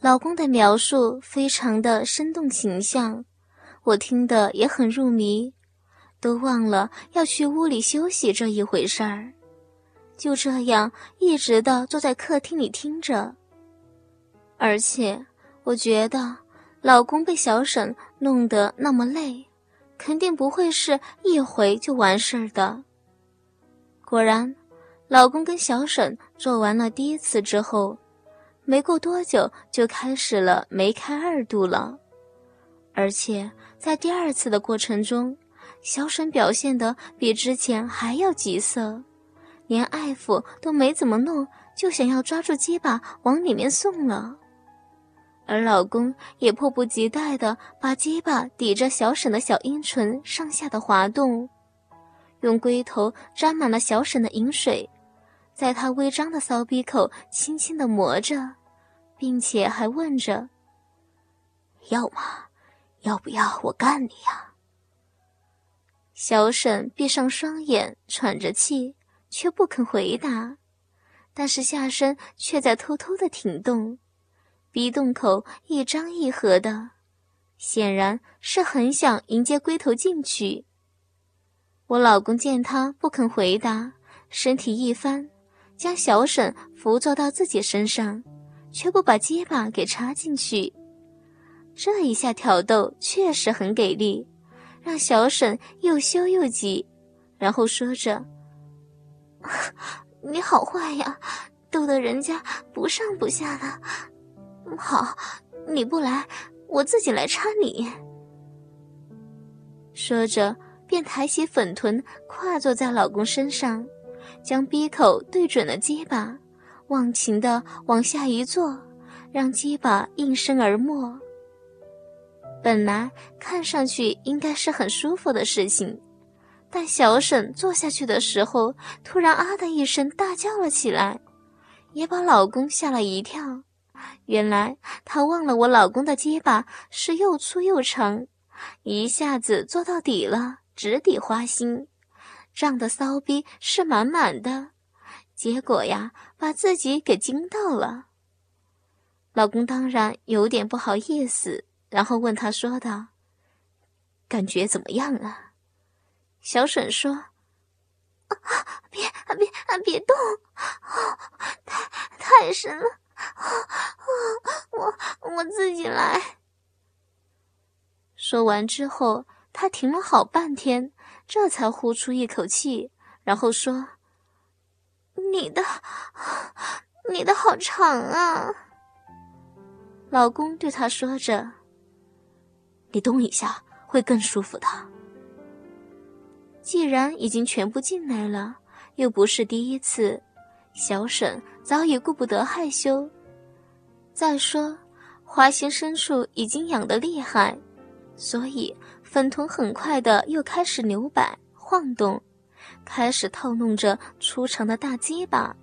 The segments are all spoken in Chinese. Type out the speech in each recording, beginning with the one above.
老公的描述非常的生动形象，我听得也很入迷，都忘了要去屋里休息这一回事儿，就这样一直的坐在客厅里听着。而且我觉得老公被小沈弄得那么累，肯定不会是一回就完事儿的。果然，老公跟小沈做完了第一次之后。没过多久，就开始了梅开二度了，而且在第二次的过程中，小沈表现的比之前还要急色，连爱抚都没怎么弄，就想要抓住鸡巴往里面送了，而老公也迫不及待的把鸡巴抵着小沈的小阴唇上下的滑动，用龟头沾满了小沈的饮水，在他微张的骚逼口轻轻的磨着。并且还问着：“要吗？要不要我干你呀？”小沈闭上双眼，喘着气，却不肯回答，但是下身却在偷偷的挺动，鼻洞口一张一合的，显然是很想迎接龟头进去。我老公见他不肯回答，身体一翻，将小沈扶坐到自己身上。却不把结巴给插进去，这一下挑逗确实很给力，让小沈又羞又急，然后说着：“ 你好坏呀，逗得人家不上不下的。好，你不来，我自己来插你。”说着，便抬起粉臀，跨坐在老公身上，将鼻口对准了结巴。忘情的往下一坐，让鸡巴应声而没。本来看上去应该是很舒服的事情，但小沈坐下去的时候，突然啊的一声大叫了起来，也把老公吓了一跳。原来她忘了我老公的鸡巴是又粗又长，一下子坐到底了，直抵花心，胀得骚逼是满满的。结果呀，把自己给惊到了。老公当然有点不好意思，然后问他说道：“感觉怎么样啊？”小沈说：“啊，别别别动，太太深了，我我自己来。”说完之后，他停了好半天，这才呼出一口气，然后说。你的，你的好长啊！老公对她说着：“你动一下会更舒服的。”既然已经全部进来了，又不是第一次，小沈早已顾不得害羞。再说，花心深处已经痒得厉害，所以粉臀很快的又开始扭摆晃动。开始套弄着粗长的大鸡巴。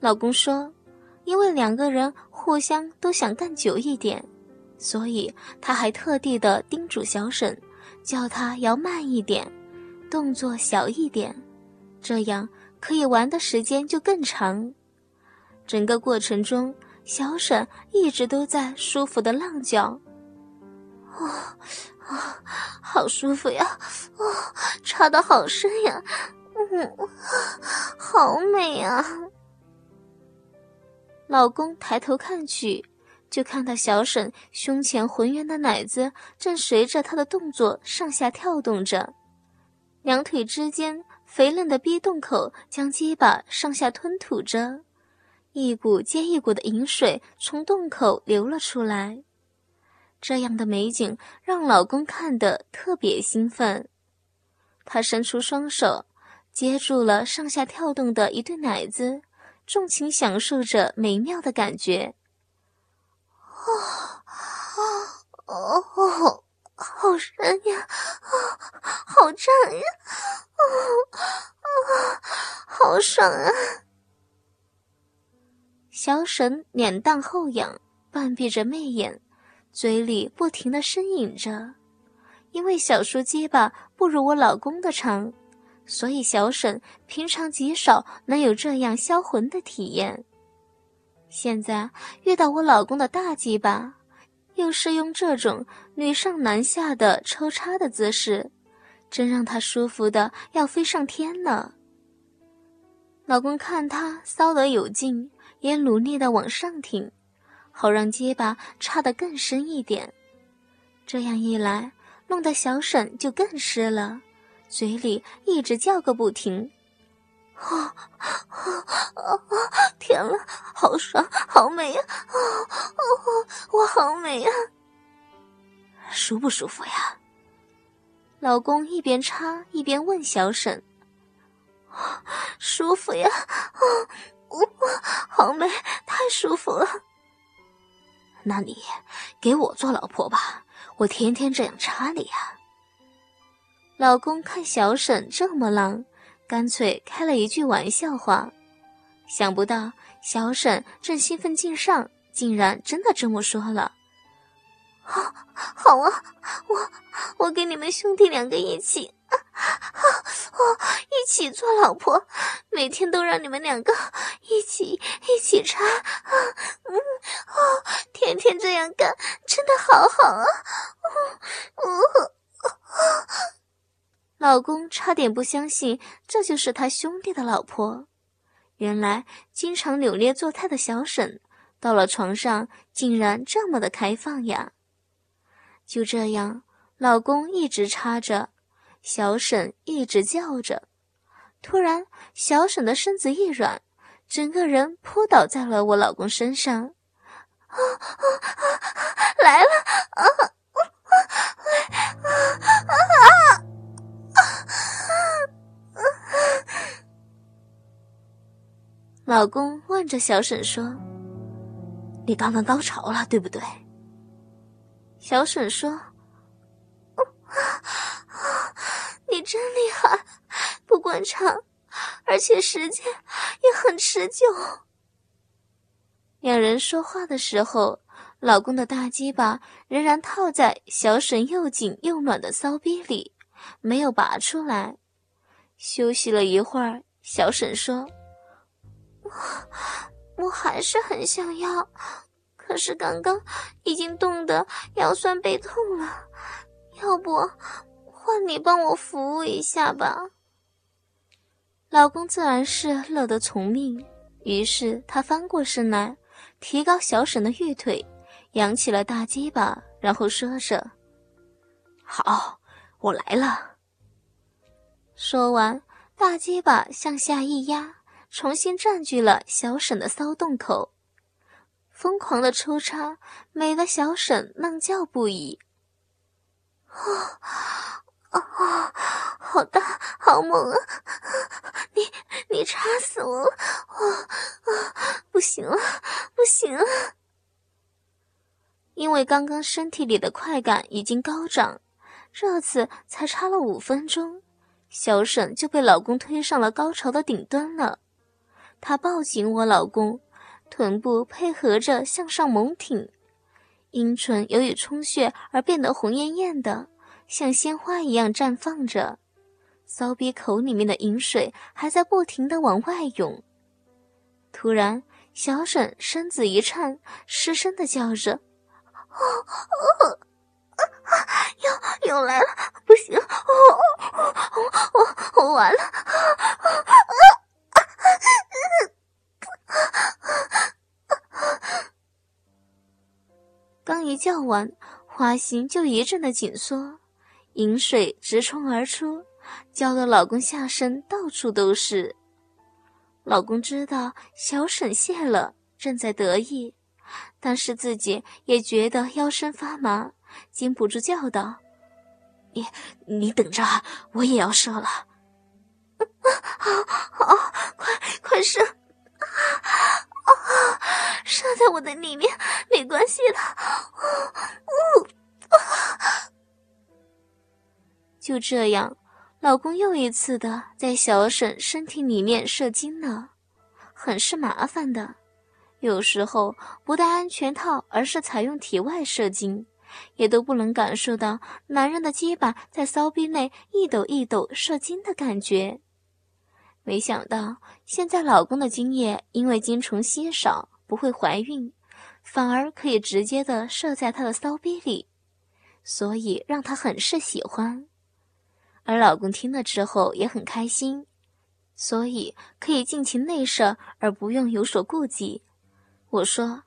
老公说：“因为两个人互相都想干久一点，所以他还特地的叮嘱小沈，叫他要慢一点，动作小一点，这样可以玩的时间就更长。”整个过程中，小沈一直都在舒服的浪叫。啊啊，好舒服呀！啊，插的好深呀！嗯，好美呀！老公抬头看去，就看到小沈胸前浑圆的奶子正随着他的动作上下跳动着，两腿之间肥嫩的逼洞口将鸡巴上下吞吐着，一股接一股的饮水从洞口流了出来。这样的美景让老公看得特别兴奋，他伸出双手接住了上下跳动的一对奶子，纵情享受着美妙的感觉。哦哦哦，好深呀，啊，好胀呀，啊啊，好爽啊！小沈脸蛋后仰，半闭着媚眼。嘴里不停的呻吟着，因为小叔结巴不如我老公的长，所以小沈平常极少能有这样销魂的体验。现在遇到我老公的大鸡巴，又是用这种女上男下的抽插的姿势，真让他舒服的要飞上天了。老公看他骚得有劲，也努力的往上挺，好让结巴插得更深一点。这样一来，弄得小沈就更湿了，嘴里一直叫个不停。啊啊啊！天了，好爽，好美呀！啊啊！我好美呀！舒不舒服呀？老公一边插一边问小沈：“舒服呀！啊，我好美，太舒服了。那你给我做老婆吧，我天天这样插你呀。”老公看小沈这么浪。干脆开了一句玩笑话，想不到小沈正兴奋劲上，竟然真的这么说了。好，好啊，我我跟你们兄弟两个一起，啊 啊，一起做老婆，每天都让你们两个一起一起插，啊，嗯，哦，天天这样干，真的好好啊，哦，哦。老公差点不相信这就是他兄弟的老婆，原来经常扭捏作态的小沈，到了床上竟然这么的开放呀！就这样，老公一直插着，小沈一直叫着。突然，小沈的身子一软，整个人扑倒在了我老公身上。啊啊啊！来了！啊啊啊啊啊！老公问着小沈说：“你刚刚高潮了，对不对？”小沈说：“你真厉害，不光长，而且时间也很持久。”两人说话的时候，老公的大鸡巴仍然套在小沈又紧又暖的骚逼里。没有拔出来，休息了一会儿，小沈说：“我我还是很想要，可是刚刚已经冻得腰酸背痛了，要不换你帮我服务一下吧。”老公自然是乐得从命，于是他翻过身来，提高小沈的玉腿，扬起了大鸡巴，然后说着：“好。”我来了。说完，大鸡巴向下一压，重新占据了小沈的骚洞口，疯狂的抽插，美得小沈浪叫不已。啊！好大，好猛啊！你你插死我了！啊！不行了，不行了！因为刚刚身体里的快感已经高涨。这次才插了五分钟，小沈就被老公推上了高潮的顶端了。她抱紧我老公，臀部配合着向上猛挺，阴唇由于充血而变得红艳艳的，像鲜花一样绽放着。骚逼口里面的饮水还在不停的往外涌。突然，小沈身子一颤，失声的叫着：“哦哦！”又又来了，不行，我我我我完了！刚一叫完，花心就一阵的紧缩，饮水直冲而出，浇的老公下身到处都是。老公知道小沈谢了，正在得意，但是自己也觉得腰身发麻。禁不住叫道：“你你等着，我也要射了！好，好，快快射！啊，射在我的里面没关系的。”啊就这样，老公又一次的在小沈身体里面射精了，很是麻烦的。有时候不戴安全套，而是采用体外射精。也都不能感受到男人的鸡巴在骚逼内一抖一抖射精的感觉。没想到现在老公的精液因为精虫稀少，不会怀孕，反而可以直接的射在他的骚逼里，所以让他很是喜欢。而老公听了之后也很开心，所以可以尽情内射而不用有所顾忌。我说：“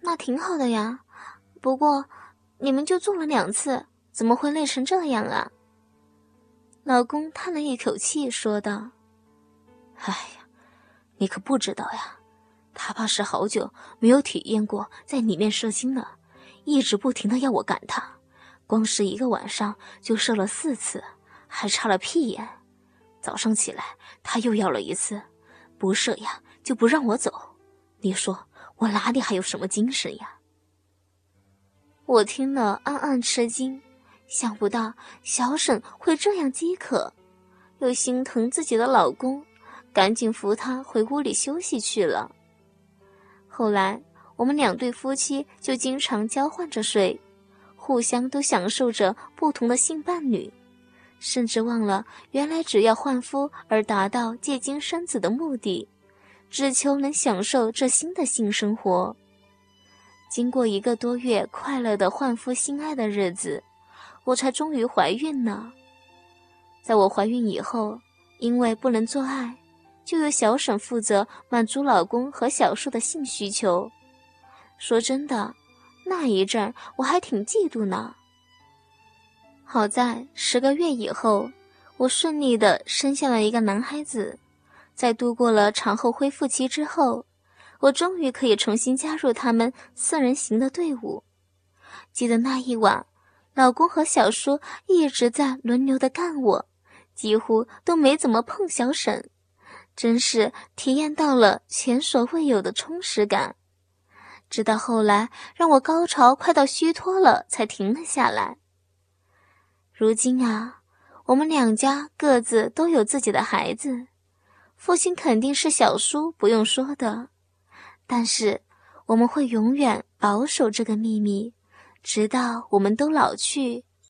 那挺好的呀，不过你们就做了两次，怎么会累成这样啊？”老公叹了一口气，说道：“哎呀，你可不知道呀，他怕是好久没有体验过在里面射精了，一直不停的要我赶他，光是一个晚上就射了四次，还插了屁眼。早上起来他又要了一次，不射呀就不让我走。你说我哪里还有什么精神呀？”我听了暗暗吃惊。想不到小沈会这样饥渴，又心疼自己的老公，赶紧扶他回屋里休息去了。后来我们两对夫妻就经常交换着睡，互相都享受着不同的性伴侣，甚至忘了原来只要换夫而达到借精生子的目的，只求能享受这新的性生活。经过一个多月快乐的换夫性爱的日子。我才终于怀孕了。在我怀孕以后，因为不能做爱，就由小沈负责满足老公和小树的性需求。说真的，那一阵我还挺嫉妒呢。好在十个月以后，我顺利的生下了一个男孩子。在度过了产后恢复期之后，我终于可以重新加入他们四人行的队伍。记得那一晚。老公和小叔一直在轮流的干我，几乎都没怎么碰小沈，真是体验到了前所未有的充实感。直到后来让我高潮快到虚脱了，才停了下来。如今啊，我们两家各自都有自己的孩子，父亲肯定是小叔，不用说的。但是我们会永远保守这个秘密。直到我们都老去，